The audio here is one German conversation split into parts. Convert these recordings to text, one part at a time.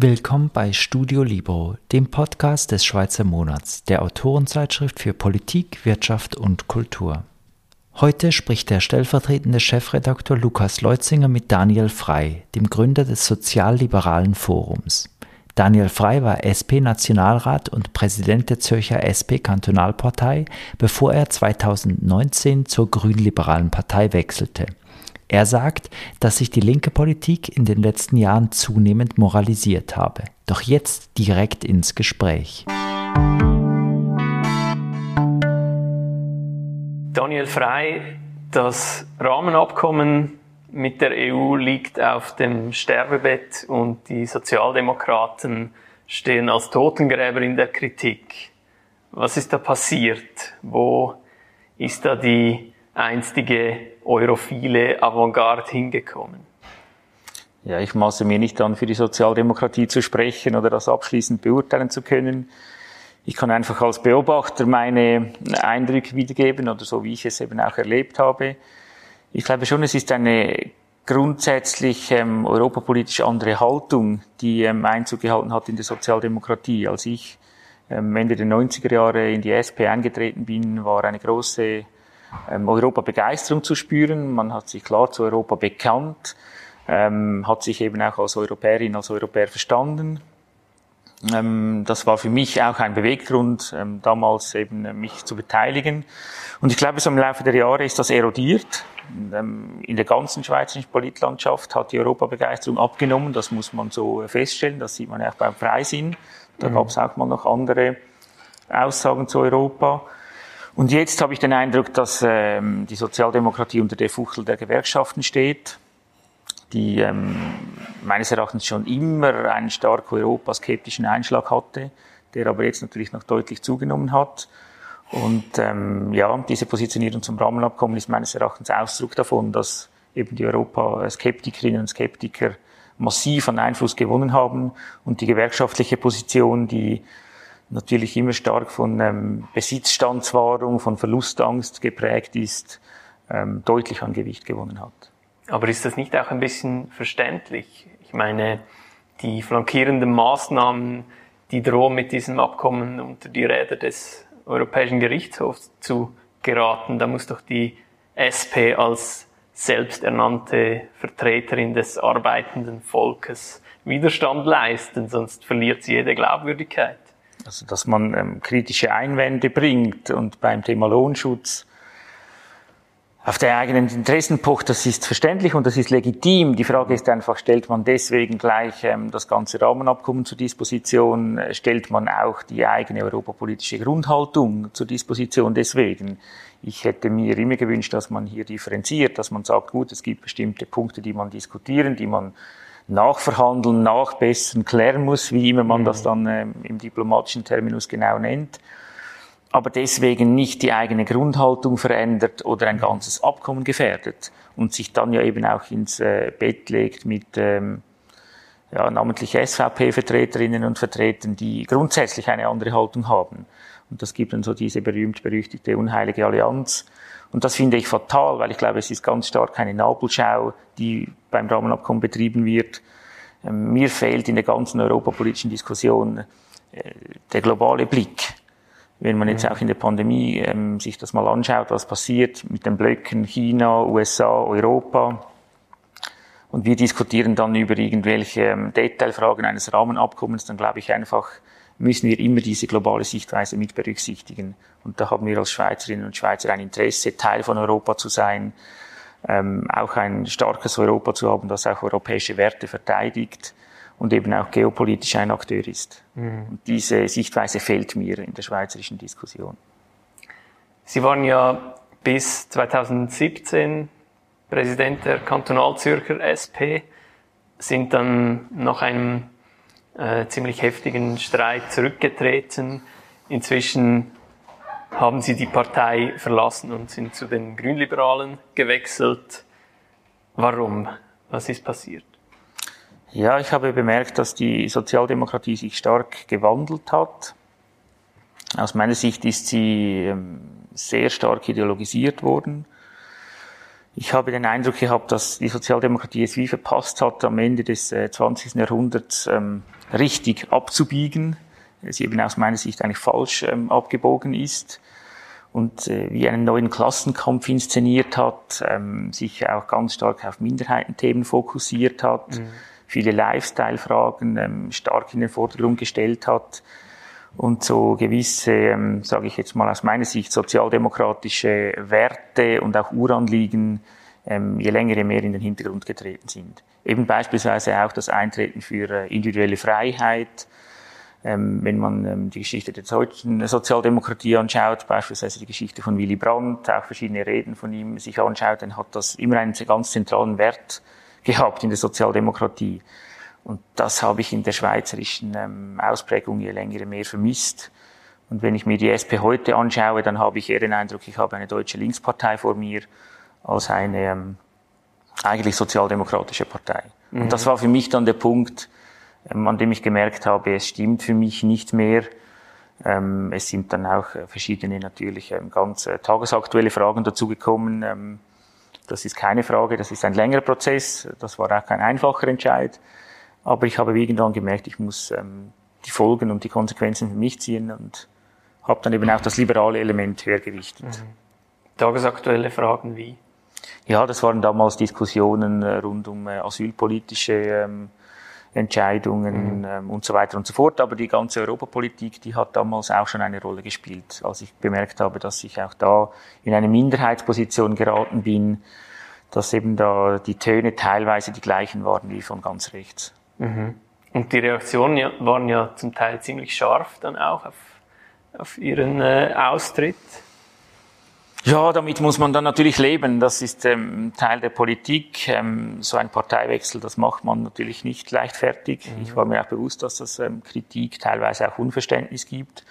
Willkommen bei Studio Libro, dem Podcast des Schweizer Monats, der Autorenzeitschrift für Politik, Wirtschaft und Kultur. Heute spricht der stellvertretende Chefredakteur Lukas Leutzinger mit Daniel Frey, dem Gründer des Sozialliberalen Forums. Daniel Frey war SP-Nationalrat und Präsident der Zürcher SP-Kantonalpartei, bevor er 2019 zur Grünliberalen Partei wechselte. Er sagt, dass sich die linke Politik in den letzten Jahren zunehmend moralisiert habe. Doch jetzt direkt ins Gespräch. Daniel Frey, das Rahmenabkommen mit der EU liegt auf dem Sterbebett und die Sozialdemokraten stehen als Totengräber in der Kritik. Was ist da passiert? Wo ist da die einstige europhile Avantgarde hingekommen? Ja, ich maße mir nicht an, für die Sozialdemokratie zu sprechen oder das abschließend beurteilen zu können. Ich kann einfach als Beobachter meine Eindrücke wiedergeben oder so, wie ich es eben auch erlebt habe. Ich glaube schon, es ist eine grundsätzlich ähm, europapolitisch andere Haltung, die ähm, Einzug gehalten hat in der Sozialdemokratie. Als ich ähm, Ende der 90er Jahre in die SP eingetreten bin, war eine große ähm, Europa-Begeisterung zu spüren. Man hat sich klar zu Europa bekannt, ähm, hat sich eben auch als Europäerin, als Europäer verstanden. Ähm, das war für mich auch ein Beweggrund, ähm, damals eben äh, mich zu beteiligen. Und ich glaube, so im Laufe der Jahre ist das erodiert. Ähm, in der ganzen schweizerischen Politlandschaft hat die Europabegeisterung abgenommen. Das muss man so feststellen. Das sieht man auch beim Freisinn. Da mhm. gab es auch mal noch andere Aussagen zu Europa. Und jetzt habe ich den Eindruck, dass ähm, die Sozialdemokratie unter der Fuchtel der Gewerkschaften steht, die ähm, meines Erachtens schon immer einen stark europaskeptischen Einschlag hatte, der aber jetzt natürlich noch deutlich zugenommen hat. Und ähm, ja, diese Positionierung zum Rahmenabkommen ist meines Erachtens Ausdruck davon, dass eben die Europa-Skeptikerinnen und Skeptiker massiv an Einfluss gewonnen haben und die gewerkschaftliche Position, die natürlich immer stark von ähm, Besitzstandswahrung, von Verlustangst geprägt ist, ähm, deutlich an Gewicht gewonnen hat. Aber ist das nicht auch ein bisschen verständlich? Ich meine, die flankierenden Maßnahmen, die drohen mit diesem Abkommen unter die Räder des Europäischen Gerichtshofs zu geraten. Da muss doch die SP als selbsternannte Vertreterin des arbeitenden Volkes Widerstand leisten, sonst verliert sie jede Glaubwürdigkeit. Also, dass man ähm, kritische Einwände bringt und beim Thema Lohnschutz auf der eigenen Interessen pocht, das ist verständlich und das ist legitim. Die Frage ist einfach, stellt man deswegen gleich ähm, das ganze Rahmenabkommen zur Disposition, stellt man auch die eigene europapolitische Grundhaltung zur Disposition deswegen. Ich hätte mir immer gewünscht, dass man hier differenziert, dass man sagt, gut, es gibt bestimmte Punkte, die man diskutieren, die man nachverhandeln, nachbessern, klären muss, wie immer man das mhm. dann äh, im diplomatischen Terminus genau nennt. Aber deswegen nicht die eigene Grundhaltung verändert oder ein ganzes Abkommen gefährdet und sich dann ja eben auch ins äh, Bett legt mit ähm, ja, namentlich SVP-Vertreterinnen und Vertretern, die grundsätzlich eine andere Haltung haben. Und das gibt dann so diese berühmt-berüchtigte unheilige Allianz, und das finde ich fatal, weil ich glaube, es ist ganz stark eine Nabelschau, die beim Rahmenabkommen betrieben wird. Ähm, mir fehlt in der ganzen europapolitischen Diskussion äh, der globale Blick. Wenn man jetzt auch in der Pandemie ähm, sich das mal anschaut, was passiert mit den Blöcken China, USA, Europa, und wir diskutieren dann über irgendwelche ähm, Detailfragen eines Rahmenabkommens, dann glaube ich einfach, müssen wir immer diese globale Sichtweise mit berücksichtigen. Und da haben wir als Schweizerinnen und Schweizer ein Interesse, Teil von Europa zu sein, ähm, auch ein starkes Europa zu haben, das auch europäische Werte verteidigt und eben auch geopolitisch ein Akteur ist. Mhm. Und diese Sichtweise fehlt mir in der schweizerischen Diskussion. Sie waren ja bis 2017 Präsident der Kantonalzürcher SP, sind dann nach einem äh, ziemlich heftigen Streit zurückgetreten. Inzwischen haben sie die Partei verlassen und sind zu den Grünliberalen gewechselt. Warum? Was ist passiert? Ja, ich habe bemerkt, dass die Sozialdemokratie sich stark gewandelt hat. Aus meiner Sicht ist sie ähm, sehr stark ideologisiert worden. Ich habe den Eindruck gehabt, dass die Sozialdemokratie es wie verpasst hat, am Ende des 20. Äh, Jahrhunderts ähm, richtig abzubiegen, sie eben aus meiner Sicht eigentlich falsch ähm, abgebogen ist und äh, wie einen neuen Klassenkampf inszeniert hat, ähm, sich auch ganz stark auf Minderheitenthemen fokussiert hat, mhm. viele Lifestyle-Fragen ähm, stark in den Vordergrund gestellt hat und so gewisse, ähm, sage ich jetzt mal aus meiner Sicht, sozialdemokratische Werte und auch Uranliegen ähm, je länger, je mehr in den Hintergrund getreten sind. Eben beispielsweise auch das Eintreten für äh, individuelle Freiheit, ähm, wenn man ähm, die Geschichte der deutschen Sozialdemokratie anschaut, beispielsweise die Geschichte von Willy Brandt, auch verschiedene Reden von ihm sich anschaut, dann hat das immer einen ganz zentralen Wert gehabt in der Sozialdemokratie. Und das habe ich in der schweizerischen ähm, Ausprägung je länger mehr vermisst. Und wenn ich mir die SP heute anschaue, dann habe ich eher den Eindruck, ich habe eine deutsche Linkspartei vor mir als eine ähm, eigentlich sozialdemokratische Partei. Mhm. Und das war für mich dann der Punkt, ähm, an dem ich gemerkt habe, es stimmt für mich nicht mehr. Ähm, es sind dann auch äh, verschiedene natürlich ähm, ganz äh, tagesaktuelle Fragen dazugekommen. das ist keine Frage, das ist ein längerer Prozess. Das war auch kein einfacher Entscheid. Aber ich habe irgendwann gemerkt, ich muss die Folgen und die Konsequenzen für mich ziehen und habe dann eben auch das liberale Element höher gewichtet. Mhm. Tagesaktuelle Fragen wie? Ja, das waren damals Diskussionen äh, rund um asylpolitische Entscheidungen mhm. ähm, und so weiter und so fort. Aber die ganze Europapolitik, die hat damals auch schon eine Rolle gespielt, als ich bemerkt habe, dass ich auch da in eine Minderheitsposition geraten bin, dass eben da die Töne teilweise die gleichen waren wie von ganz rechts. Mhm. Und die Reaktionen waren ja zum Teil ziemlich scharf dann auch auf, auf Ihren äh, Austritt. Ja, damit muss man dann natürlich leben. Das ist ähm, Teil der Politik. Ähm, so ein Parteiwechsel, das macht man natürlich nicht leichtfertig. Mhm. Ich war mir auch bewusst, dass das ähm, Kritik, teilweise auch Unverständnis gibt.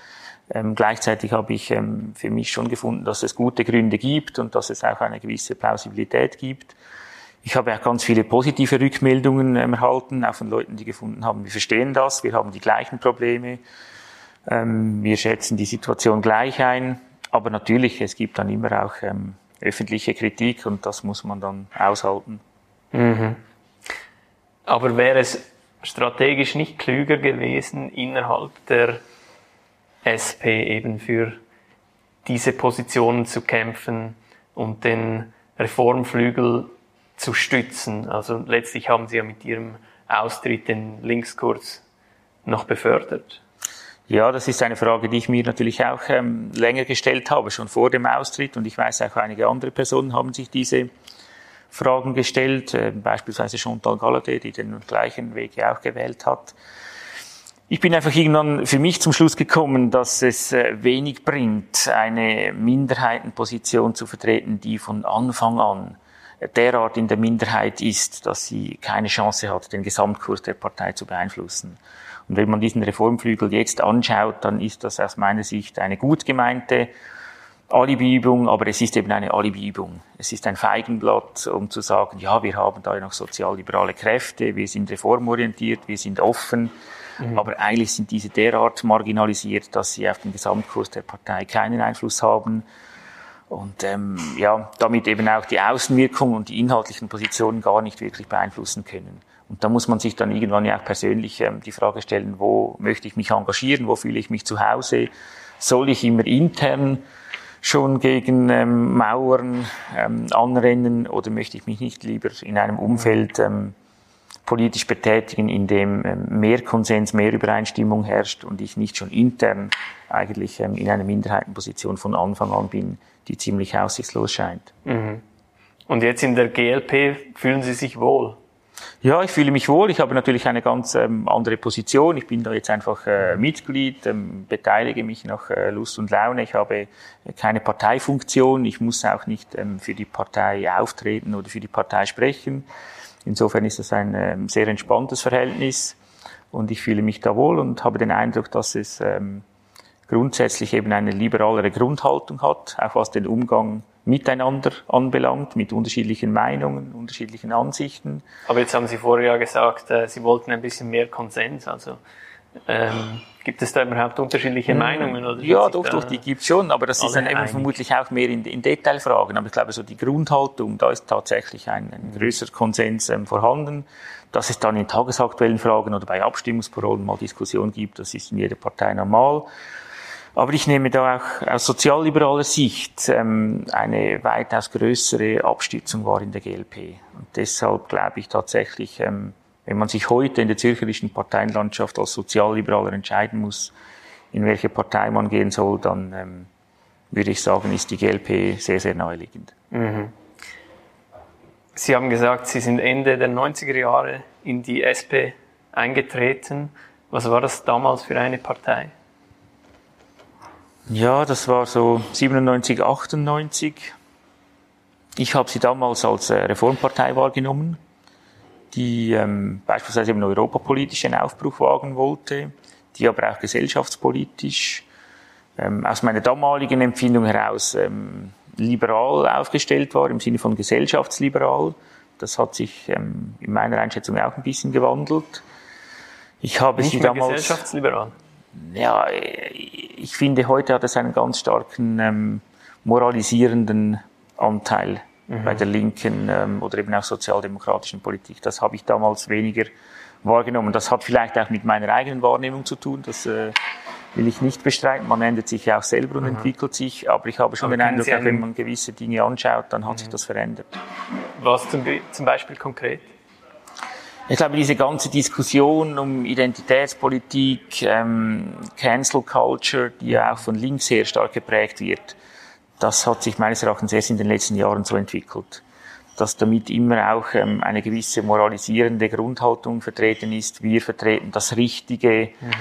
Ähm, gleichzeitig habe ich ähm, für mich schon gefunden, dass es gute Gründe gibt und dass es auch eine gewisse Plausibilität gibt. Ich habe auch ganz viele positive Rückmeldungen ähm, erhalten, auch von Leuten, die gefunden haben, wir verstehen das, wir haben die gleichen Probleme, ähm, wir schätzen die Situation gleich ein. Aber natürlich, es gibt dann immer auch ähm, öffentliche Kritik und das muss man dann aushalten. Mhm. Aber wäre es strategisch nicht klüger gewesen, innerhalb der SP eben für diese Positionen zu kämpfen und den Reformflügel zu stützen? Also letztlich haben Sie ja mit Ihrem Austritt den Linkskurs noch befördert. Ja, das ist eine Frage, die ich mir natürlich auch ähm, länger gestellt habe, schon vor dem Austritt. Und ich weiß auch, einige andere Personen haben sich diese Fragen gestellt, äh, beispielsweise Chantal Galladay, die den gleichen Weg ja auch gewählt hat. Ich bin einfach irgendwann für mich zum Schluss gekommen, dass es äh, wenig bringt, eine Minderheitenposition zu vertreten, die von Anfang an derart in der Minderheit ist, dass sie keine Chance hat, den Gesamtkurs der Partei zu beeinflussen. Und wenn man diesen Reformflügel jetzt anschaut, dann ist das aus meiner Sicht eine gut gemeinte Alibiübung, aber es ist eben eine Alibiübung. Es ist ein Feigenblatt, um zu sagen, ja, wir haben da noch sozialliberale Kräfte, wir sind reformorientiert, wir sind offen, mhm. aber eigentlich sind diese derart marginalisiert, dass sie auf den Gesamtkurs der Partei keinen Einfluss haben und ähm, ja, damit eben auch die Außenwirkung und die inhaltlichen Positionen gar nicht wirklich beeinflussen können. Und da muss man sich dann irgendwann ja auch persönlich ähm, die Frage stellen, wo möchte ich mich engagieren, wo fühle ich mich zu Hause, soll ich immer intern schon gegen ähm, Mauern ähm, anrennen oder möchte ich mich nicht lieber in einem Umfeld ähm, politisch betätigen, in dem ähm, mehr Konsens, mehr Übereinstimmung herrscht und ich nicht schon intern eigentlich ähm, in einer Minderheitenposition von Anfang an bin, die ziemlich aussichtslos scheint. Mhm. Und jetzt in der GLP fühlen Sie sich wohl? Ja, ich fühle mich wohl. Ich habe natürlich eine ganz ähm, andere Position. Ich bin da jetzt einfach äh, Mitglied, ähm, beteilige mich nach äh, Lust und Laune. Ich habe äh, keine Parteifunktion. Ich muss auch nicht ähm, für die Partei auftreten oder für die Partei sprechen. Insofern ist das ein ähm, sehr entspanntes Verhältnis und ich fühle mich da wohl und habe den Eindruck, dass es ähm, grundsätzlich eben eine liberalere Grundhaltung hat, auch was den Umgang miteinander anbelangt, mit unterschiedlichen Meinungen, unterschiedlichen Ansichten. Aber jetzt haben Sie vorher ja gesagt, äh, Sie wollten ein bisschen mehr Konsens. Also Ähm, gibt es da überhaupt unterschiedliche hm. Meinungen? Oder ja, doch, doch, die gibt es schon, aber das ist dann eben vermutlich auch mehr in, in, Detailfragen. Aber ich glaube, so die Grundhaltung, da ist tatsächlich ein, ein größerer Konsens ähm, vorhanden. Dass es dann in tagesaktuellen Fragen oder bei Abstimmungsparolen mal Diskussionen gibt, das ist in jeder Partei normal. Aber ich nehme da auch aus sozialliberaler Sicht ähm, eine weitaus größere Abstützung wahr in der GLP. Und deshalb glaube ich tatsächlich, ähm, wenn man sich heute in der zürcherischen Parteienlandschaft als Sozialliberaler entscheiden muss, in welche Partei man gehen soll, dann ähm, würde ich sagen, ist die GLP sehr, sehr naheliegend. Mhm. Sie haben gesagt, Sie sind Ende der 90er Jahre in die SP eingetreten. Was war das damals für eine Partei? Ja, das war so 97, 98. Ich habe sie damals als äh, Reformpartei wahrgenommen die ähm, beispielsweise eben europapolitisch einen Aufbruch wagen wollte, die aber auch gesellschaftspolitisch ähm, aus meiner damaligen Empfindung heraus ähm, liberal aufgestellt war, im Sinne von gesellschaftsliberal. Das hat sich ähm, in meiner Einschätzung auch ein bisschen gewandelt. Ich habe Nicht sie damals. Gesellschaftsliberal? Ja, ich finde, heute hat es einen ganz starken ähm, moralisierenden Anteil mhm. bei der linken ähm, oder eben auch sozialdemokratischen Politik. Das habe ich damals weniger wahrgenommen. Das hat vielleicht auch mit meiner eigenen Wahrnehmung zu tun. Das äh, will ich nicht bestreiten. Man ändert sich ja auch selber und mhm. entwickelt sich. Aber ich habe schon aber den Eindruck, auch wenn man gewisse Dinge anschaut, dann hat mhm. sich das verändert. Was zum, zum Beispiel konkret? Ich glaube, diese ganze Diskussion um Identitätspolitik, ähm, Cancel Culture, die ja auch von links her stark geprägt wird, das hat sich meines Erachtens erst in den letzten Jahren so entwickelt, dass damit immer auch ähm, eine gewisse moralisierende Grundhaltung vertreten ist. Wir vertreten das Richtige mhm.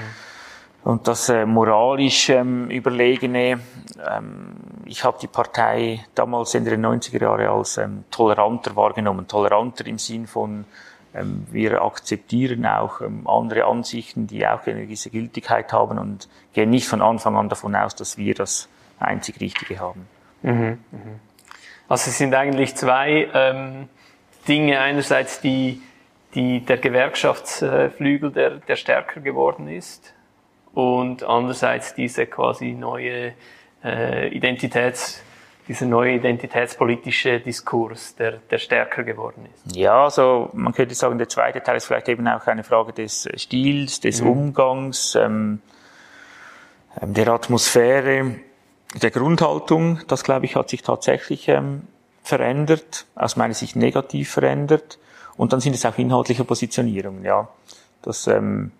und das äh, moralisch ähm, Überlegene. Ähm, ich habe die Partei damals Ende der 90er Jahre als ähm, toleranter wahrgenommen. Toleranter im Sinn von ähm, wir akzeptieren auch ähm, andere Ansichten, die auch eine gewisse Gültigkeit haben und gehen nicht von Anfang an davon aus, dass wir das einzig Richtige haben. Mhm, mhm. Also es sind eigentlich zwei ähm, Dinge. Einerseits die, die, der Gewerkschaftsflügel, der, der stärker geworden ist und andererseits diese quasi neue äh, Identitäts, dieser neue identitätspolitische Diskurs, der, der stärker geworden ist. Ja, also man könnte sagen, der zweite Teil ist vielleicht eben auch eine Frage des Stils, des mhm. Umgangs, ähm, ähm der Atmosphäre der Grundhaltung, das glaube ich, hat sich tatsächlich ähm, verändert, aus meiner Sicht negativ verändert. Und dann sind es auch inhaltliche Positionierungen, ja. Dass ähm,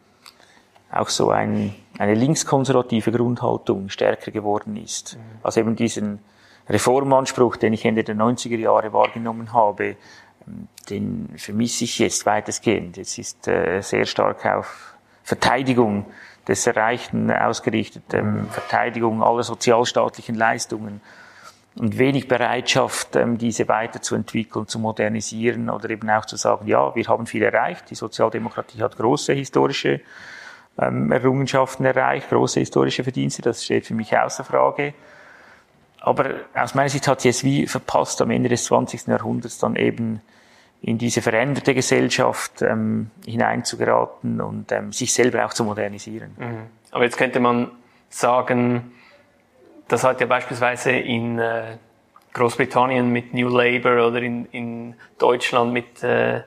auch so ein, eine linkskonservative Grundhaltung stärker geworden ist. Mhm. Also eben diesen Reformanspruch, den ich Ende der 90er Jahre wahrgenommen habe, ähm, den vermisse ich jetzt weitestgehend. Es ist äh, sehr stark auf Verteidigung des Erreichten ausgerichtet, ähm, Verteidigung aller sozialstaatlichen Leistungen und wenig Bereitschaft, ähm, diese weiterzuentwickeln, zu modernisieren oder eben auch zu sagen, ja, wir haben viel erreicht, die Sozialdemokratie hat große historische ähm, Errungenschaften erreicht, große historische Verdienste, das steht für mich außer Frage. Aber aus meiner Sicht hat sie es wie verpasst, am Ende des 20. Jahrhunderts dann eben in diese veränderte Gesellschaft ähm, hineinzugeraten und ähm, sich selber auch zu modernisieren. Mhm. Aber jetzt könnte man sagen, das hat ja beispielsweise in äh, Großbritannien mit New Labour oder in, in Deutschland mit äh,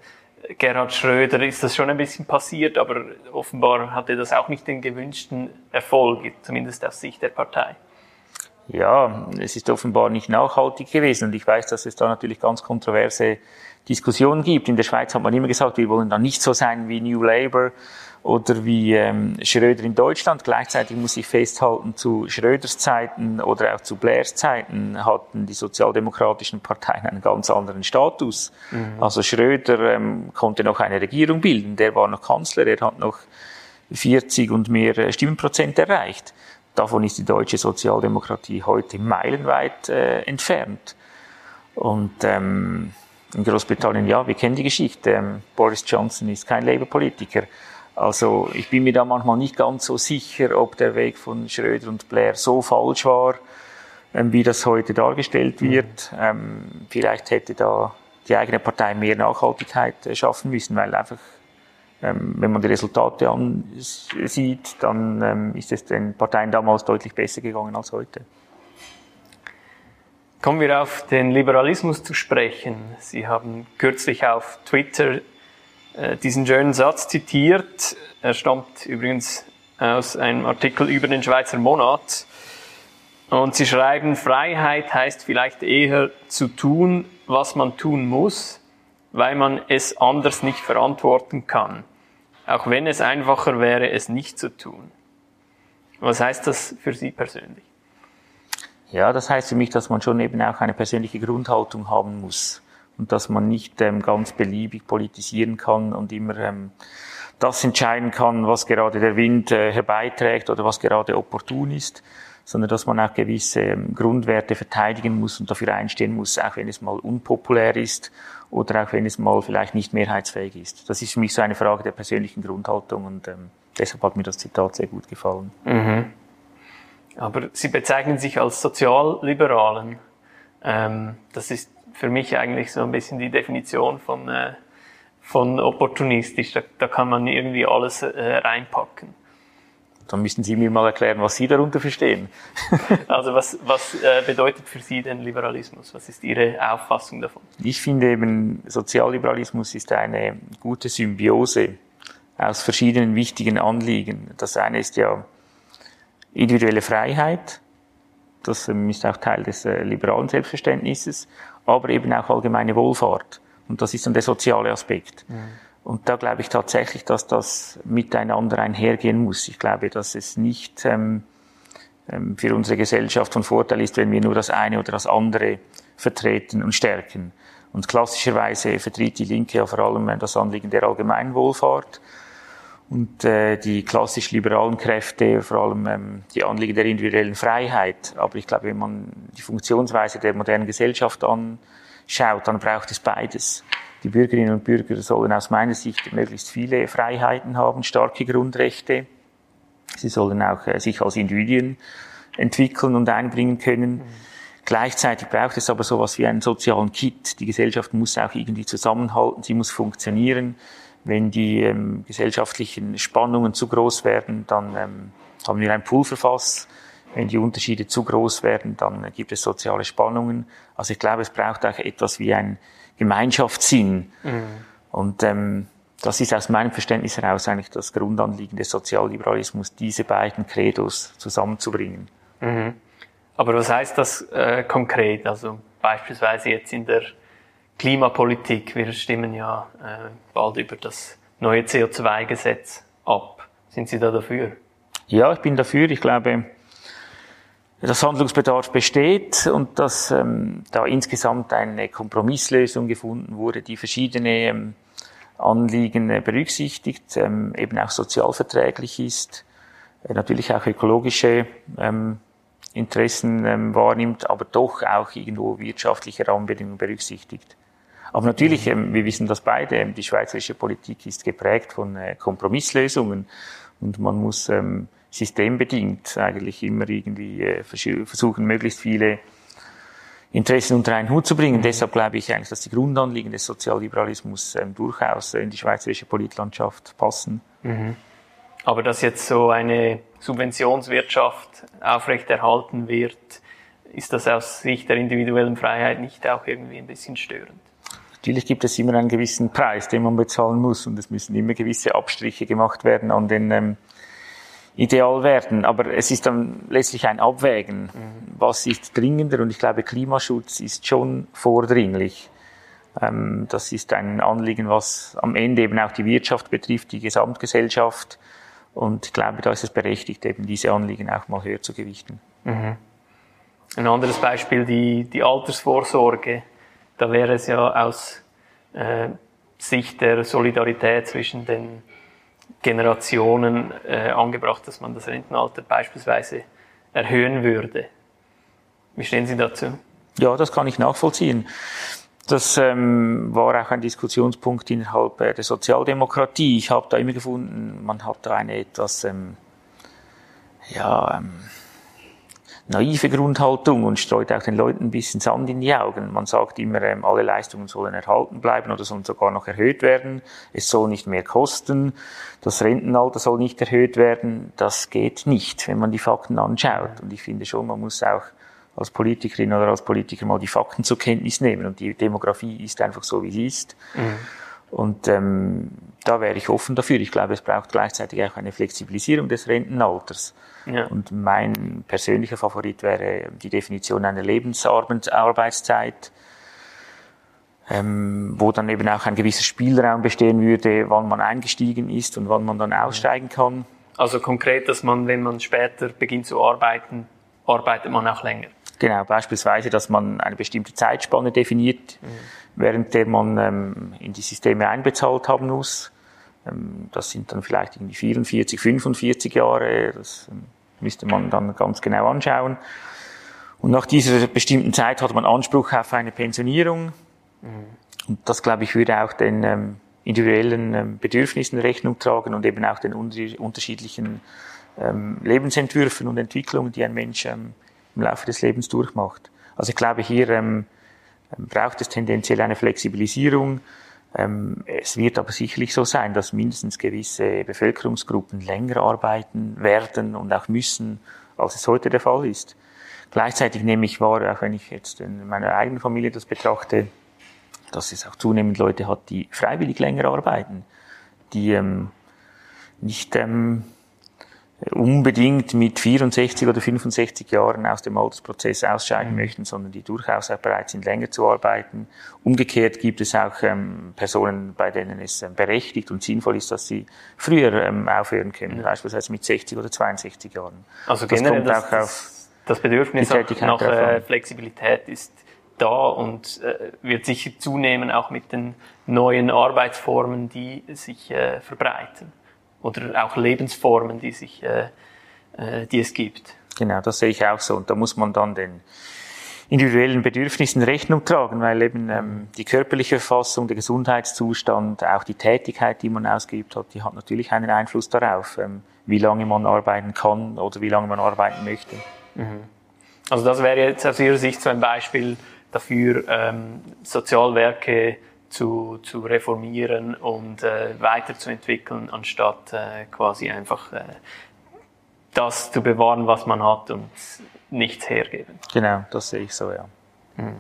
Gerhard Schröder ist das schon ein bisschen passiert, aber offenbar hatte das auch nicht den gewünschten Erfolg, zumindest aus Sicht der Partei. Ja, es ist offenbar nicht nachhaltig gewesen und ich weiß, dass es da natürlich ganz kontroverse Diskussion gibt. In der Schweiz hat man immer gesagt, wir wollen dann nicht so sein wie New Labour oder wie ähm, Schröder in Deutschland. Gleichzeitig muss ich festhalten, zu Schröders Zeiten oder auch zu Blairs Zeiten hatten die sozialdemokratischen Parteien einen ganz anderen Status. Mhm. Also Schröder ähm, konnte noch eine Regierung bilden, der war noch Kanzler, er hat noch 40 und mehr äh, Stimmenprozent erreicht. Davon ist die deutsche Sozialdemokratie heute meilenweit äh, entfernt. Und ähm, in Großbritannien, ja, wir kennen die Geschichte. Ähm, Boris Johnson ist kein Labour-Politiker. Also ich bin mir da manchmal nicht ganz so sicher, ob der Weg von Schröder und Blair so falsch war, ähm, wie das heute dargestellt mhm. wird. Ähm, vielleicht hätte da die eigene Partei mehr Nachhaltigkeit äh, schaffen müssen, weil einfach ähm, wenn man die Resultate ansieht, dann ist es den Parteien damals deutlich besser gegangen als heute. Kommen wir auf den Liberalismus zu sprechen. Sie haben kürzlich auf Twitter äh, diesen schönen Satz zitiert. Er stammt übrigens aus einem Artikel über den Schweizer Monat. Und Sie schreiben, Freiheit heißt vielleicht eher zu tun, was man tun muss, weil man es anders nicht verantworten kann. Auch wenn es einfacher wäre, es nicht zu tun. Was heißt das für Sie persönlich? Ja, das heißt für mich, dass man schon eben auch eine persönliche Grundhaltung haben muss und dass man nicht ähm, ganz beliebig politisieren kann und immer ähm, das entscheiden kann, was gerade der Wind äh, herbeiträgt oder was gerade opportun ist, sondern dass man auch gewisse ähm, Grundwerte verteidigen muss und dafür einstehen muss, auch wenn es mal unpopulär ist oder auch wenn es mal vielleicht nicht mehrheitsfähig ist. Das ist für mich so eine Frage der persönlichen Grundhaltung und ähm, deshalb hat mir das Zitat sehr gut gefallen. Mhm. Aber Sie bezeichnen sich als Sozialliberalen. Ähm, das ist für mich eigentlich so ein bisschen die Definition von, äh, von opportunistisch. Da, da kann man irgendwie alles äh, reinpacken. Dann müssen Sie mir mal erklären, was Sie darunter verstehen. also was, was äh, bedeutet für Sie denn Liberalismus? Was ist Ihre Auffassung davon? Ich finde eben, Sozialliberalismus ist eine gute Symbiose aus verschiedenen wichtigen Anliegen. Das eine ist ja individuelle Freiheit, das ähm, ist auch Teil des äh, liberalen Selbstverständnisses, aber eben auch allgemeine Wohlfahrt. Und das ist dann der soziale Aspekt. Mhm. Und da glaube ich tatsächlich, dass das miteinander einhergehen muss. Ich glaube, dass es nicht ähm, ähm, für unsere Gesellschaft von Vorteil ist, wenn wir nur das eine oder das andere vertreten und stärken. Und klassischerweise vertritt die Linke ja vor allem das Anliegen der Allgemeinwohlfahrt und äh, die klassisch liberalen Kräfte, vor allem ähm, die Anliegen der individuellen Freiheit. Aber ich glaube, wenn man die Funktionsweise der modernen Gesellschaft anschaut, dann braucht es beides. Die Bürgerinnen und Bürger sollen aus meiner Sicht möglichst viele Freiheiten haben, starke Grundrechte. Sie sollen auch äh, sich als Individuen entwickeln und einbringen können. Mhm. Gleichzeitig braucht es aber sowas wie einen sozialen Kit. Die Gesellschaft muss auch irgendwie zusammenhalten, sie muss funktionieren. Wenn die ähm, gesellschaftlichen Spannungen zu groß werden, dann ähm, haben wir ein Pulverfass. Wenn die Unterschiede zu groß werden, dann gibt es soziale Spannungen. Also ich glaube, es braucht auch etwas wie ein Gemeinschaftssinn. Mhm. Und ähm, das ist aus meinem Verständnis heraus eigentlich das Grundanliegen des Sozialliberalismus, diese beiden Credos zusammenzubringen. Mhm. Aber was heißt das äh, konkret? Also beispielsweise jetzt in der Klimapolitik. Wir stimmen ja äh, bald über das neue CO2-Gesetz ab. Sind Sie da dafür? Ja, ich bin dafür. Ich glaube, dass Handlungsbedarf besteht und dass ähm, da insgesamt eine Kompromisslösung gefunden wurde, die verschiedene ähm, Anliegen äh, berücksichtigt, ähm, eben auch sozialverträglich ist, äh, natürlich auch ökologische ähm, Interessen ähm, wahrnimmt, aber doch auch irgendwo wirtschaftliche Rahmenbedingungen berücksichtigt. Aber natürlich, ähm, wir wissen das beide, ähm, die schweizerische Politik ist geprägt von äh, Kompromisslösungen und man muss ähm, systembedingt eigentlich immer irgendwie äh, versuchen, möglichst viele Interessen unter einen Hut zu bringen. Mhm. Deshalb glaube ich eigentlich, dass die Grundanliegen des Sozialliberalismus durchaus in die schweizerische Politlandschaft passen. Mhm. Aber dass jetzt so eine Subventionswirtschaft aufrechterhalten wird, ist das aus Sicht der individuellen Freiheit nicht auch irgendwie ein bisschen störend? Natürlich gibt es immer einen gewissen Preis, den man bezahlen muss und es müssen immer gewisse Abstriche gemacht werden an den ähm, Idealwerten. Aber es ist dann letztlich ein Abwägen, mhm. was ist dringender und ich glaube, Klimaschutz ist schon vordringlich. Ähm, das ist ein Anliegen, was am Ende eben auch die Wirtschaft betrifft, die Gesamtgesellschaft. Und ich glaube, da ist es berechtigt, eben diese Anliegen auch mal höher zu gewichten. Mhm. Ein anderes Beispiel, die, die Altersvorsorge da wäre es ja aus äh, Sicht der Solidarität zwischen den Generationen äh, angebracht, dass man das Rentenalter beispielsweise erhöhen würde. Wie stehen Sie dazu? Ja, das kann ich nachvollziehen. Das ähm, war auch ein Diskussionspunkt innerhalb äh, der Sozialdemokratie. Ich habe da immer gefunden, man hat da eine etwas, ähm, ja, ähm, naive Grundhaltung und streut auch den Leuten ein bisschen Sand in die Augen. Man sagt immer, ähm, alle Leistungen sollen erhalten bleiben oder sollen sogar noch erhöht werden. Es soll nicht mehr kosten. Das Rentenalter soll nicht erhöht werden. Das geht nicht, wenn man die Fakten anschaut. Und ich finde schon, man muss auch als Politikerin oder als Politiker mal die Fakten zur Kenntnis nehmen. Und die Demografie ist einfach so, wie sie ist. Mhm. Und ähm, da wäre ich offen dafür. Ich glaube, es braucht gleichzeitig auch eine Flexibilisierung des Rentenalters. Ja. Und mein persönlicher Favorit wäre die Definition einer Lebensarbeitszeit, ähm, wo dann eben auch ein gewisser Spielraum bestehen würde, wann man eingestiegen ist und wann man dann aussteigen kann. Also konkret, dass man, wenn man später beginnt zu arbeiten, arbeitet man auch länger. Genau, beispielsweise, dass man eine bestimmte Zeitspanne definiert, mhm. Während der man ähm, in die Systeme einbezahlt haben muss. Ähm, das sind dann vielleicht irgendwie 44, 45 Jahre. Das ähm, müsste man dann ganz genau anschauen. Und nach dieser bestimmten Zeit hat man Anspruch auf eine Pensionierung. Mhm. Und das, glaube ich, würde auch den ähm, individuellen ähm, Bedürfnissen Rechnung tragen und eben auch den unterschiedlichen ähm, Lebensentwürfen und Entwicklungen, die ein Mensch ähm, im Laufe des Lebens durchmacht. Also ich glaube, hier ähm, braucht es tendenziell eine Flexibilisierung. Ähm, es wird aber sicherlich so sein, dass mindestens gewisse Bevölkerungsgruppen länger arbeiten werden und auch müssen, als es heute der Fall ist. Gleichzeitig nehme ich wahr, auch wenn ich jetzt in meiner eigenen Familie das betrachte, dass es auch zunehmend Leute hat, die freiwillig länger arbeiten, die ähm, nicht ähm, unbedingt mit 64 oder 65 Jahren aus dem Altersprozess ausscheiden mhm. möchten, sondern die durchaus auch bereit sind, länger zu arbeiten. Umgekehrt gibt es auch ähm, Personen, bei denen es ähm, berechtigt und sinnvoll ist, dass sie früher ähm, aufhören können, mhm. beispielsweise mit 60 oder 62 Jahren. Also das generell das, das, das Bedürfnis nach äh, Flexibilität ist da und äh, wird sicher zunehmen, auch mit den neuen Arbeitsformen, die sich äh, verbreiten oder auch Lebensformen, die, sich, äh, äh, die es gibt. Genau, das sehe ich auch so. Und da muss man dann den individuellen Bedürfnissen Rechnung tragen, weil eben ähm, die körperliche Verfassung, der Gesundheitszustand, auch die Tätigkeit, die man ausgeübt hat, die hat natürlich einen Einfluss darauf, ähm, wie lange man arbeiten kann oder wie lange man arbeiten möchte. Mhm. Also das wäre jetzt aus Ihrer Sicht so ein Beispiel dafür, ähm, Sozialwerke zu, zu reformieren und äh, weiterzuentwickeln, anstatt äh, quasi einfach äh, das zu bewahren, was man hat und nichts hergeben. Genau, das sehe ich so, ja. Mhm.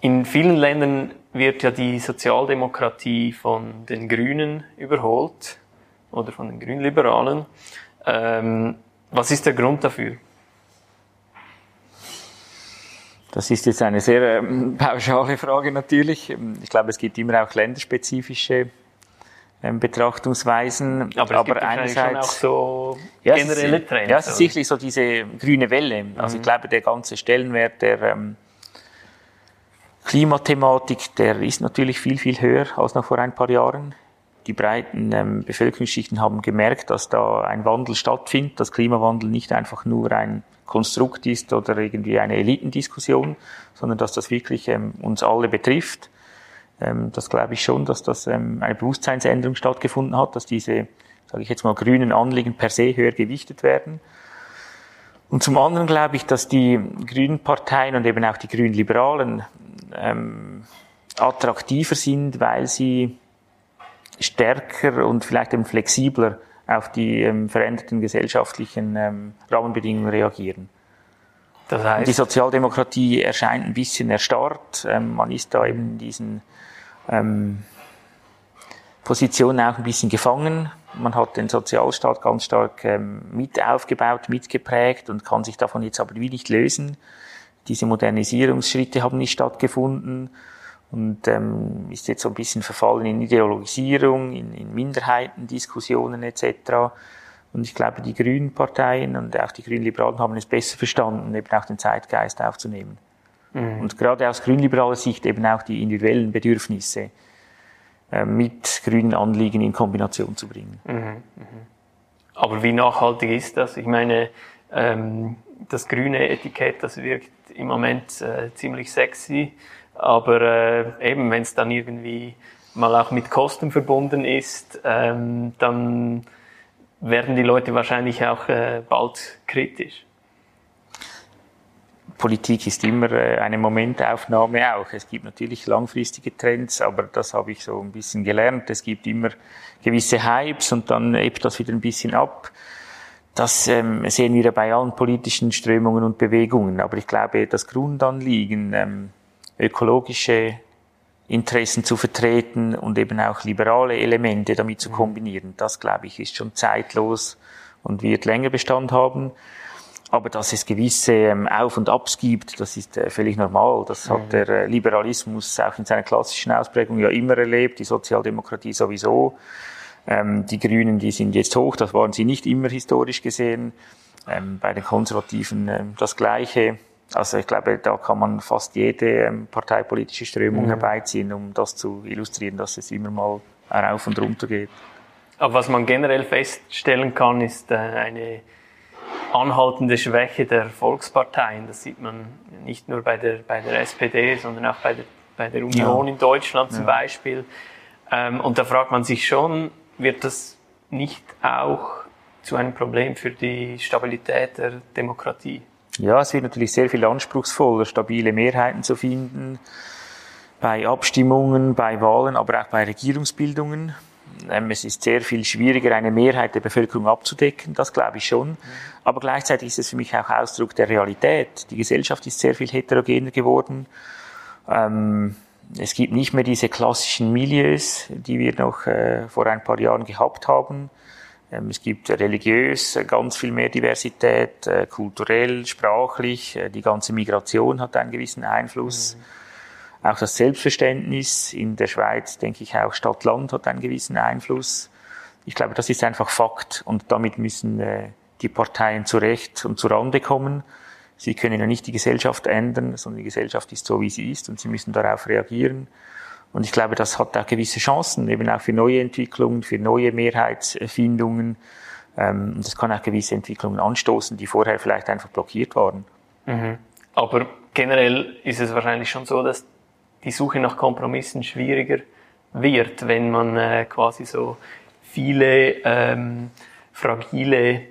In vielen Ländern wird ja die Sozialdemokratie von den Grünen überholt oder von den Grünliberalen. Ähm, was ist der Grund dafür? Das ist jetzt eine sehr ähm, pauschale Frage natürlich. Ich glaube, es gibt immer auch länderspezifische ähm, Betrachtungsweisen. Aber, es aber gibt einerseits schon auch so ja, generelle Trends. Ja, es ist sicherlich so diese grüne Welle. Also mhm. ich glaube, der ganze Stellenwert der ähm, Klimathematik, der ist natürlich viel, viel höher als noch vor ein paar Jahren. Die breiten ähm, Bevölkerungsschichten haben gemerkt, dass da ein Wandel stattfindet, dass Klimawandel nicht einfach nur ein Konstrukt ist oder irgendwie eine Elitendiskussion, sondern dass das wirklich ähm, uns alle betrifft. Ähm, das glaube ich schon, dass das ähm, eine Bewusstseinsänderung stattgefunden hat, dass diese, sage ich jetzt mal, grünen Anliegen per se höher gewichtet werden. Und zum anderen glaube ich, dass die grünen Parteien und eben auch die grünen Liberalen ähm, attraktiver sind, weil sie stärker und vielleicht eben flexibler auf die ähm, veränderten gesellschaftlichen ähm, Rahmenbedingungen reagieren. Das heißt? Die Sozialdemokratie erscheint ein bisschen erstarrt. Ähm, man ist da eben in diesen ähm, Positionen auch ein bisschen gefangen. Man hat den Sozialstaat ganz stark ähm, mit aufgebaut, mitgeprägt und kann sich davon jetzt aber wie nicht lösen. Diese Modernisierungsschritte haben nicht stattgefunden und ähm, ist jetzt so ein bisschen verfallen in Ideologisierung, in, in Minderheitendiskussionen etc. Und ich glaube, die grünen Parteien und auch die grünen Liberalen haben es besser verstanden, eben auch den Zeitgeist aufzunehmen. Mhm. Und gerade aus grünliberaler Sicht eben auch die individuellen Bedürfnisse äh, mit grünen Anliegen in Kombination zu bringen. Mhm. Mhm. Aber wie nachhaltig ist das? Ich meine, ähm, das grüne Etikett, das wirkt im Moment äh, ziemlich sexy aber äh, eben, wenn es dann irgendwie mal auch mit Kosten verbunden ist, ähm, dann werden die Leute wahrscheinlich auch äh, bald kritisch. Politik ist immer äh, eine Momentaufnahme auch. Es gibt natürlich langfristige Trends, aber das habe ich so ein bisschen gelernt. Es gibt immer gewisse Hypes und dann ebbt das wieder ein bisschen ab. Das ähm, sehen wir bei allen politischen Strömungen und Bewegungen. Aber ich glaube, das Grundanliegen, ähm, ökologische Interessen zu vertreten und eben auch liberale Elemente damit zu mhm. kombinieren, das glaube ich ist schon zeitlos und wird länger Bestand haben. Aber dass es gewisse ähm, Auf- und Abs gibt, das ist äh, völlig normal. Das hat mhm. der äh, Liberalismus auch in seiner klassischen Ausprägung ja immer erlebt, die Sozialdemokratie sowieso. Ähm, die Grünen, die sind jetzt hoch, das waren sie nicht immer historisch gesehen. Ähm, bei den Konservativen das Gleiche. Also ich glaube, da kann man fast jede ähm, parteipolitische Strömung mhm. herbeiziehen, um das zu illustrieren, dass es immer mal rauf und runter geht. Aber was man generell feststellen kann, ist äh, eine anhaltende Schwäche der Volksparteien. Das sieht man nicht nur bei der, bei der SPD, sondern auch bei der, bei der Union ja. in Deutschland zum ja. Beispiel. Ähm, und da fragt man sich schon, wird das nicht auch zu einem Problem für die Stabilität der Demokratie? Ja, es wird natürlich sehr viel anspruchsvoller, stabile Mehrheiten zu finden bei Abstimmungen, bei Wahlen, aber auch bei Regierungsbildungen. Ähm, es ist sehr viel schwieriger, eine Mehrheit der Bevölkerung abzudecken, das glaube ich schon. Aber gleichzeitig ist es für mich auch Ausdruck der Realität. Die Gesellschaft ist sehr viel heterogener geworden. Ähm, es gibt nicht mehr diese klassischen Milieus, die wir noch äh, vor ein paar Jahren gehabt haben. Ähm, es gibt religiös ganz viel mehr Diversität, äh, kulturell, sprachlich. Äh, die ganze Migration hat einen gewissen Einfluss. Mhm. Auch das Selbstverständnis in der Schweiz, denke ich, auch Stadt-Land hat einen gewissen Einfluss. Ich glaube, das ist einfach Fakt und damit müssen äh, die Parteien zurecht und zu Rande kommen. Sie können ja nicht die Gesellschaft ändern, sondern die Gesellschaft ist so, wie sie ist und sie müssen darauf reagieren. Und ich glaube, das hat auch gewisse Chancen, eben auch für neue Entwicklungen, für neue Mehrheitsfindungen. Ähm, und das kann auch gewisse Entwicklungen anstoßen, die vorher vielleicht einfach blockiert waren. Mhm. Aber generell ist es wahrscheinlich schon so, dass die Suche nach Kompromissen schwieriger wird, wenn man äh, quasi so viele ähm, fragile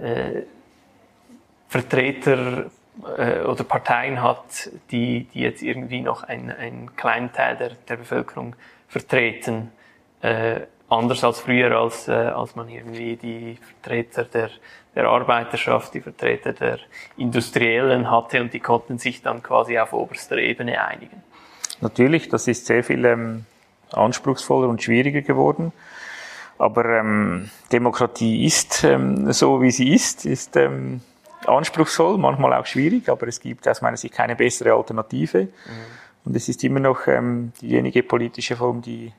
äh, Vertreter äh, oder Parteien hat, die, die jetzt irgendwie noch einen, einen kleinen Teil der, der Bevölkerung vertreten. Äh, anders als früher, als, äh, als man irgendwie die Vertreter der, der Arbeiterschaft, die Vertreter der Industriellen hatte und die konnten sich dann quasi auf oberster Ebene einigen. Natürlich, das ist sehr viel ähm, anspruchsvoller und schwieriger geworden. Aber ähm, Demokratie ist ähm, so, wie sie ist, ist ähm, anspruchsvoll, manchmal auch schwierig, aber es gibt aus meiner Sicht keine bessere Alternative. Mhm. Und es ist immer noch ähm, diejenige politische Form, die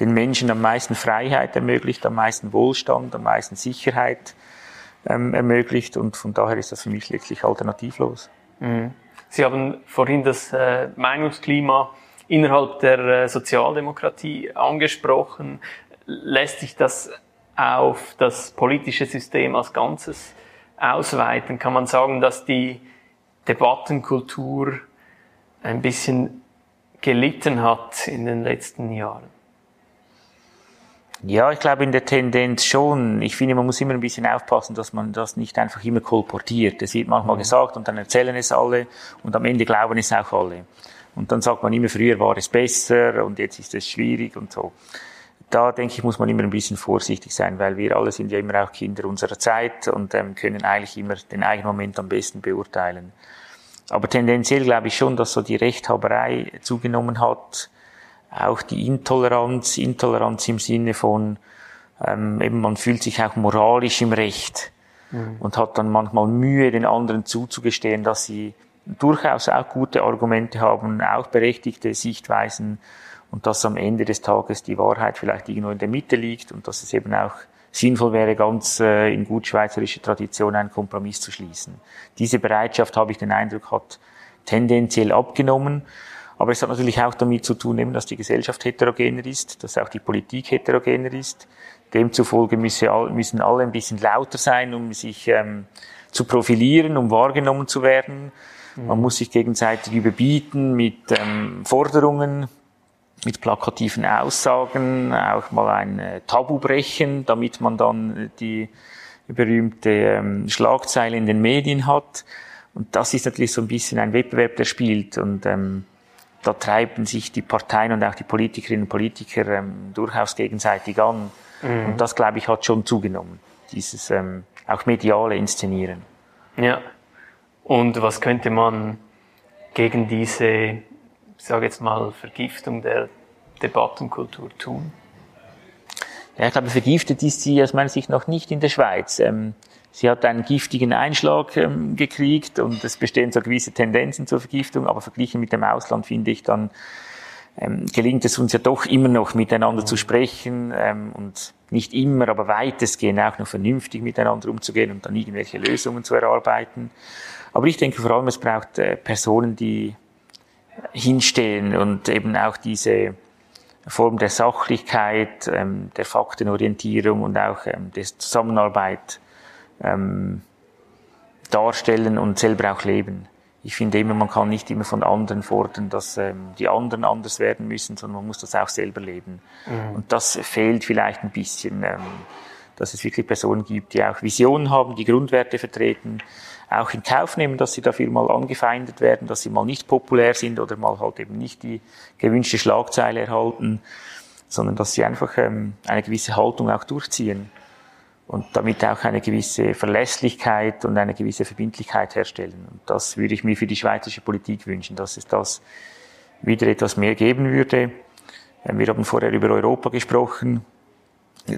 den Menschen am meisten Freiheit ermöglicht, am meisten Wohlstand, am meisten Sicherheit ähm, ermöglicht. Und von daher ist das für mich letztlich alternativlos. Mhm. Sie haben vorhin das äh, Meinungsklima innerhalb der äh, Sozialdemokratie angesprochen. Lässt sich das auf das politische System als Ganzes ausweiten, kann man sagen, dass die Debattenkultur ein bisschen gelitten hat in den letzten Jahren? Ja, ich glaube in der Tendenz schon. Ich finde, man muss immer ein bisschen aufpassen, dass man das nicht einfach immer kolportiert. Es wird manchmal mhm. gesagt und dann erzählen es alle und am Ende glauben es auch alle. Und dann sagt man immer, früher war es besser und jetzt ist es schwierig und so da denke ich, muss man immer ein bisschen vorsichtig sein, weil wir alle sind ja immer auch Kinder unserer Zeit und ähm, können eigentlich immer den eigenen Moment am besten beurteilen. Aber tendenziell glaube ich schon, dass so die Rechthaberei zugenommen hat, auch die Intoleranz, Intoleranz im Sinne von, ähm, eben man fühlt sich auch moralisch im Recht mhm. und hat dann manchmal Mühe, den anderen zuzugestehen, dass sie durchaus auch gute Argumente haben, auch berechtigte Sichtweisen und dass am Ende des Tages die Wahrheit vielleicht irgendwo in der Mitte liegt und dass es eben auch sinnvoll wäre, ganz äh, in gut schweizerischer Tradition einen Kompromiss zu schließen. Diese Bereitschaft, habe ich den Eindruck, hat tendenziell abgenommen. Aber es hat natürlich auch damit zu tun, eben, dass die Gesellschaft heterogener ist, dass auch die Politik heterogener ist. Demzufolge müsse, müssen alle ein bisschen lauter sein, um sich ähm, zu profilieren, um wahrgenommen zu werden. Man muss sich gegenseitig überbieten mit ähm, Forderungen, mit plakativen Aussagen auch mal ein äh, Tabu brechen, damit man dann die berühmte ähm, Schlagzeile in den Medien hat. Und das ist natürlich so ein bisschen ein Wettbewerb, der spielt. Und ähm, da treiben sich die Parteien und auch die Politikerinnen und Politiker ähm, durchaus gegenseitig an. Mhm. Und das, glaube ich, hat schon zugenommen, dieses ähm, auch mediale Inszenieren. Ja. Und was könnte man gegen diese, ich sage jetzt mal, Vergiftung der Debattenkultur tun? Ja, ich glaube, vergiftet ist sie aus meiner Sicht noch nicht in der Schweiz. Ähm, sie hat einen giftigen Einschlag ähm, gekriegt und es bestehen so gewisse Tendenzen zur Vergiftung, aber verglichen mit dem Ausland finde ich dann, ähm, gelingt es uns ja doch immer noch miteinander mhm. zu sprechen ähm, und nicht immer, aber weitestgehend auch noch vernünftig miteinander umzugehen und dann irgendwelche Lösungen zu erarbeiten. Aber ich denke vor allem, es braucht äh, Personen, die hinstehen und eben auch diese Form der Sachlichkeit, ähm, der Faktenorientierung und auch ähm, der Zusammenarbeit ähm, darstellen und selber auch leben. Ich finde immer, man kann nicht immer von anderen fordern, dass ähm, die anderen anders werden müssen, sondern man muss das auch selber leben. Mhm. Und das fehlt vielleicht ein bisschen, ähm, dass es wirklich Personen gibt, die auch Visionen haben, die Grundwerte vertreten, auch in Kauf nehmen, dass sie dafür mal angefeindet werden, dass sie mal nicht populär sind oder mal halt eben nicht die gewünschte Schlagzeile erhalten, sondern dass sie einfach ähm, eine gewisse Haltung auch durchziehen und damit auch eine gewisse Verlässlichkeit und eine gewisse Verbindlichkeit herstellen. Und das würde ich mir für die schweizerische Politik wünschen, dass es das wieder etwas mehr geben würde. Ähm, wir haben vorher über Europa gesprochen.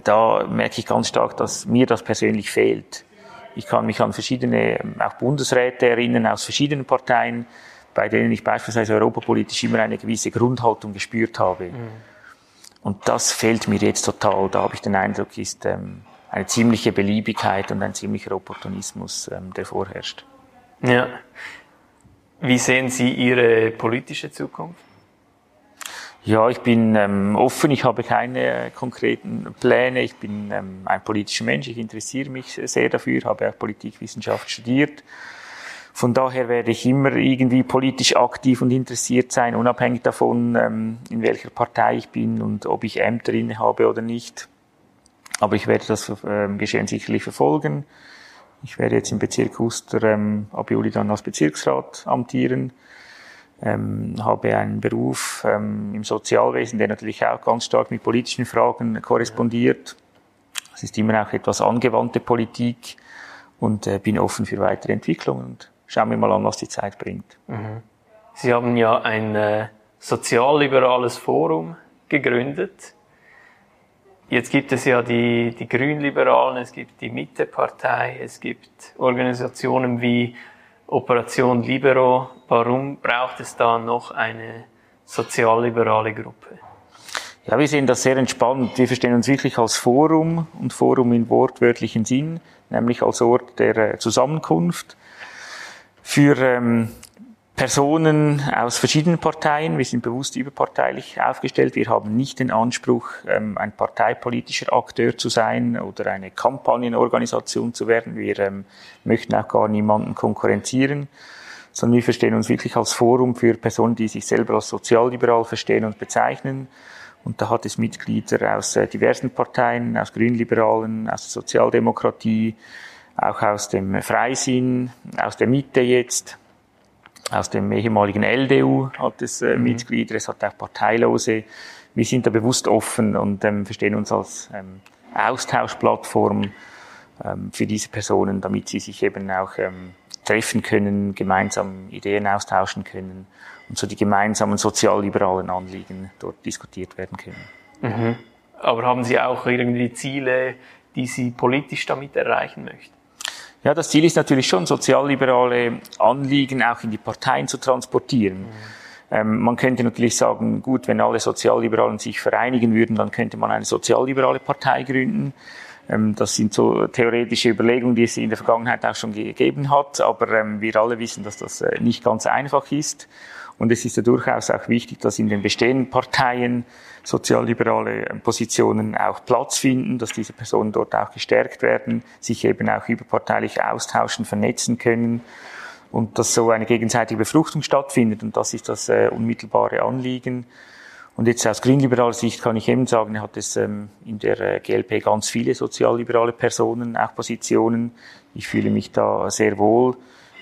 Da merke ich ganz stark, dass mir das persönlich fehlt. Ich kann mich an verschiedene, ähm, auch Bundesräte erinnern aus verschiedenen Parteien, bei denen ich beispielsweise europapolitisch immer eine gewisse Grundhaltung gespürt habe. Mhm. Und das fehlt mir jetzt total. Da habe ich den Eindruck, ist ähm, eine ziemliche Beliebigkeit und ein ziemlicher Opportunismus, ähm, der vorherrscht. Ja. Wie sehen Sie Ihre politische Zukunft? Ja, ich bin ähm, offen, ich habe keine äh, konkreten Pläne. Ich bin ähm, ein politischer Mensch, ich interessiere mich sehr dafür, habe auch Politikwissenschaft studiert. Von daher werde ich immer irgendwie politisch aktiv und interessiert sein, unabhängig davon, ähm, in welcher Partei ich bin und ob ich Ämter innehabe oder nicht. Aber ich werde das ähm, Geschehen sicherlich verfolgen. Ich werde jetzt im Bezirk Uster ähm, ab Juli dann als Bezirksrat amtieren. Ähm, habe einen Beruf ähm, im Sozialwesen, der natürlich auch ganz stark mit politischen Fragen korrespondiert. Es ist immer auch etwas angewandte Politik und äh, bin offen für weitere Entwicklungen und schauen wir mal an, was die Zeit bringt. Mhm. Sie haben ja ein äh, sozialliberales Forum gegründet. Jetzt gibt es ja die, die Grünliberalen, es gibt die Mittepartei, es gibt Organisationen wie Operation Libero. Warum braucht es da noch eine sozialliberale Gruppe? Ja, wir sehen das sehr entspannt. Wir verstehen uns wirklich als Forum und Forum in wortwörtlichen Sinn, nämlich als Ort der äh, Zusammenkunft für ähm, Personen aus verschiedenen Parteien. Wir sind bewusst überparteilich aufgestellt. Wir haben nicht den Anspruch, ähm, ein parteipolitischer Akteur zu sein oder eine Kampagnenorganisation zu werden. Wir ähm, möchten auch gar niemanden konkurrenzieren, sondern wir verstehen uns wirklich als Forum für Personen, die sich selber als sozialliberal verstehen und bezeichnen. Und da hat es Mitglieder aus äh, diversen Parteien, aus Grünliberalen, aus der Sozialdemokratie, auch aus dem Freisinn, aus der Mitte jetzt aus dem ehemaligen LDU hat es äh, mhm. Mitglieder, es hat auch Parteilose. Wir sind da bewusst offen und ähm, verstehen uns als ähm, Austauschplattform ähm, für diese Personen, damit sie sich eben auch ähm, treffen können, gemeinsam Ideen austauschen können und so die gemeinsamen sozialliberalen Anliegen dort diskutiert werden können. Mhm. Aber haben Sie auch irgendwie Ziele, die Sie politisch damit erreichen möchten? Ja, das Ziel ist natürlich schon, sozialliberale Anliegen auch in die Parteien zu transportieren. Mhm. Ähm, man könnte natürlich sagen, gut, wenn alle Sozialliberalen sich vereinigen würden, dann könnte man eine sozialliberale Partei gründen. Ähm, das sind so theoretische Überlegungen, die es in der Vergangenheit auch schon gegeben hat, aber ähm, wir alle wissen, dass das äh, nicht ganz einfach ist. Und es ist ja durchaus auch wichtig, dass in den bestehenden Parteien sozialliberale ähm, Positionen auch Platz finden, dass diese Personen dort auch gestärkt werden, sich eben auch überparteilich austauschen, vernetzen können und dass so eine gegenseitige Befruchtung stattfindet. Und das ist das äh, unmittelbare Anliegen. Und jetzt aus grünliberaler Sicht kann ich eben sagen, hat es ähm, in der äh, GLP ganz viele sozialliberale Personen, auch Positionen. Ich fühle mich da sehr wohl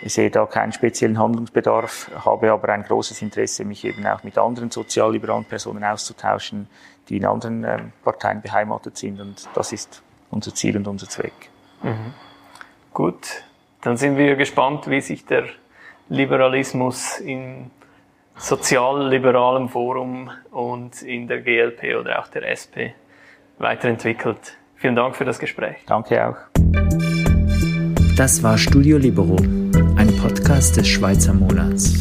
Ich sehe da keinen speziellen Handlungsbedarf, habe aber ein großes Interesse, mich eben auch mit anderen sozialliberalen Personen auszutauschen, die in anderen ähm, Parteien beheimatet sind. Und das ist unser Ziel und unser Zweck. Mhm. Gut, dann sind wir gespannt, wie sich der Liberalismus im sozialliberalen Forum und in der GLP oder auch der SP weiterentwickelt. Vielen Dank für das Gespräch. Danke auch. Das war Studio Libero, Podcast des Schweizer Monats.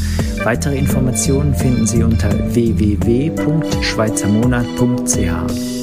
Weitere Informationen finden Sie unter www.schweizermonat.ch.